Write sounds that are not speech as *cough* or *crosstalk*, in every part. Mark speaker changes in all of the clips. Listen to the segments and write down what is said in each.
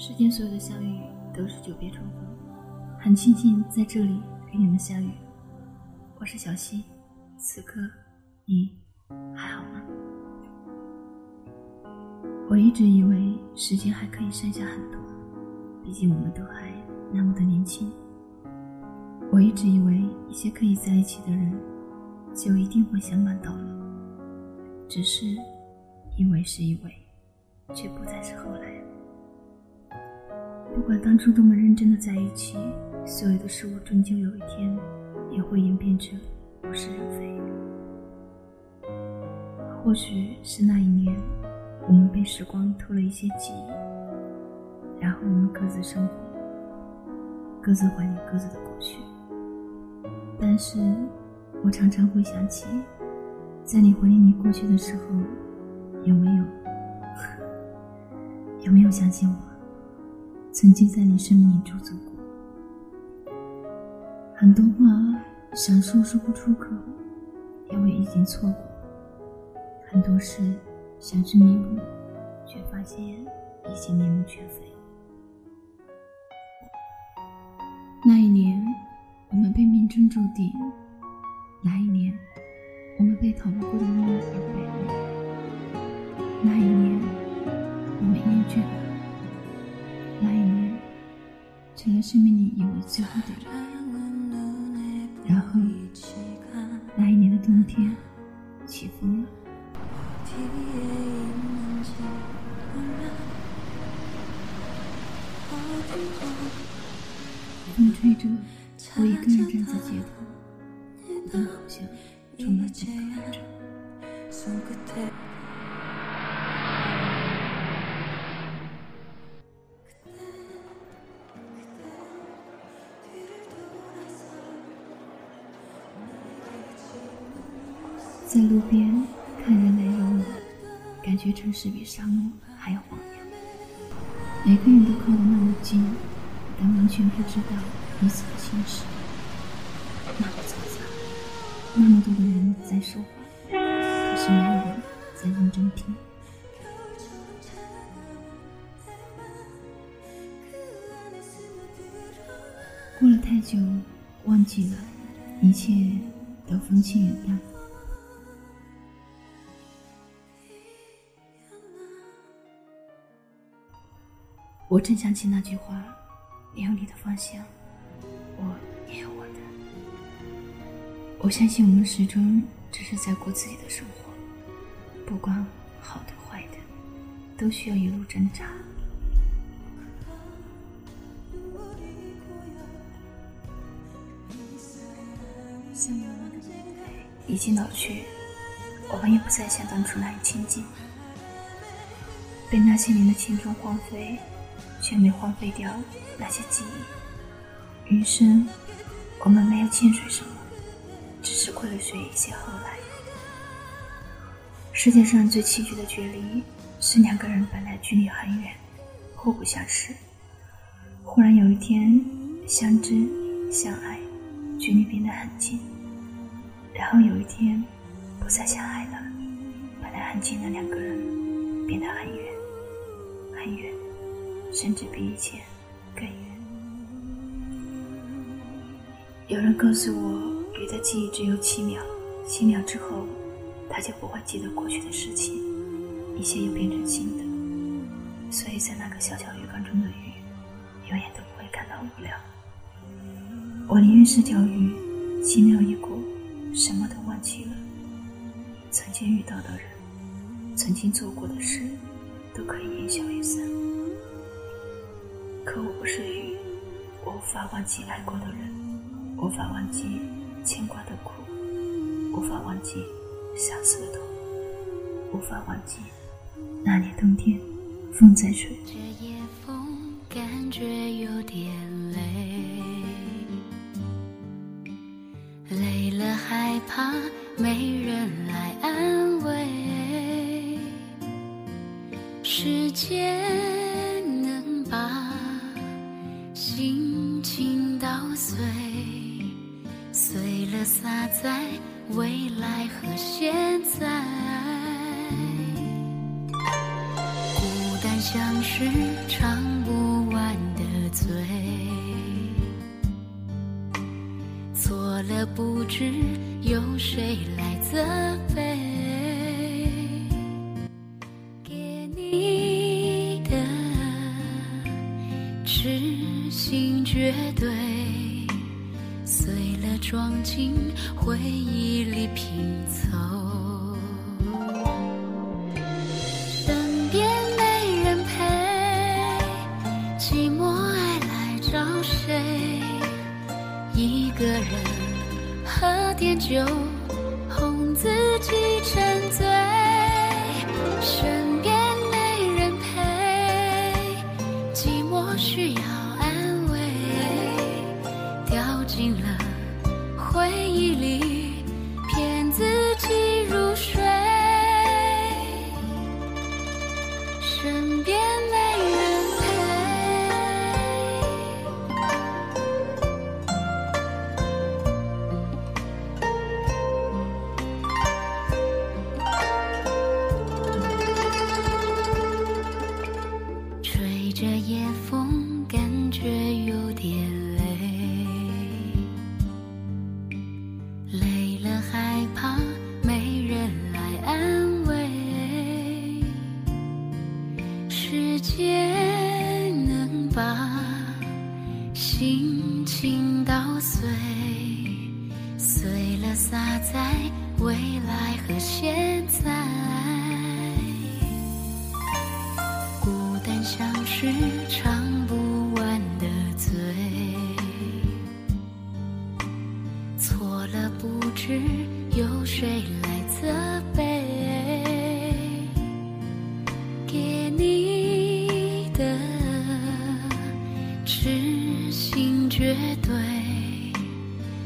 Speaker 1: 世间所有的相遇都是久别重逢，很庆幸在这里与你们相遇。我是小溪，此刻你还好吗？我一直以为时间还可以剩下很多，毕竟我们都还那么的年轻。我一直以为一些可以在一起的人，就一定会相伴到老。只是以为是以为，却不再是后来。不管当初多么认真的在一起，所有的事物终究有一天也会演变成物是人非。或许是那一年，我们被时光偷了一些记忆，然后我们各自生活，各自怀念各自的过去。但是我常常会想起。在你怀念你过去的时候，有没有 *laughs* 有没有相信我，曾经在你生命里驻足过？很多话想说说不出口，因为已经错过；很多事想去弥补，却发现已经面目全非。那一年，我们被命中注定；那一年。我们被逃不过的命运而背叛。那一年，我们厌倦了；那一年，成了生命里以为最后的人。然后，那一年的冬天，起风了。风吹着，我一个人站在街头，孤单好像。充满着。在路边看人来人往，感觉城市比沙漠还要荒凉。每个人都靠得那么近，但完全不知道彼此的心事。那么嘈杂。那么多的人在说话，可是没有人在认真听。过了太久，忘记了，一切都风轻云淡。我正想起那句话：“你有你的方向，我也有我的。”我相信我们始终只是在过自己的生活，不管好的坏的，都需要一路挣扎。已经老去，我们也不再像当初那样亲近。被那些年的青春荒废，却没荒废掉那些记忆。余生，我们没有欠谁什么。只是亏了谁一些后来。世界上最崎岖的距离，是两个人本来距离很远，互不相识，忽然有一天相知相爱，距离变得很近，然后有一天不再相爱了，本来很近的两个人变得很远，很远，甚至比以前更远。有人告诉我。鱼的记忆只有七秒，七秒之后，它就不会记得过去的事情，一切又变成新的。所以在那个小小鱼缸中的鱼，永远都不会感到无聊。我宁愿是条鱼，七秒一过，什么都忘记了。曾经遇到的人，曾经做过的事，都可以烟消云散。可我不是鱼，我无法忘记爱过的人，无法忘记。牵挂的苦，无法忘记；相思的痛，无法忘记。那年冬天，风在吹。
Speaker 2: 这夜风感觉有点累，累了害怕没人来安慰。时间洒在未来和现在，孤单像是唱不完的醉。错了，不知有谁来责备。身边没人陪。吹着夜风，把心情捣碎，碎了洒在未来和现在。痴心绝对，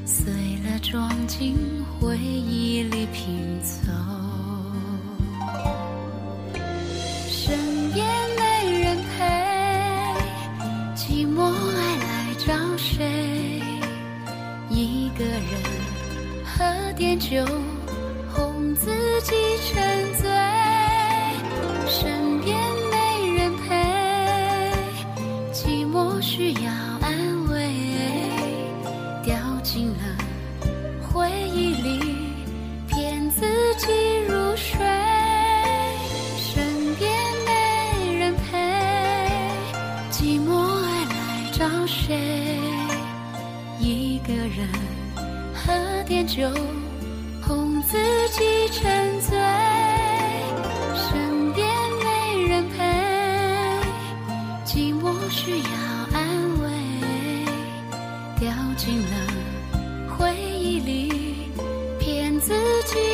Speaker 2: 碎了装进回忆里拼凑。身边没人陪，寂寞爱来找谁？一个人喝点酒，哄自己沉醉。进了回忆里，骗自己入睡。身边没人陪，寂寞爱来找谁？一个人喝点酒，哄自己沉醉。身边没人陪，寂寞需要 to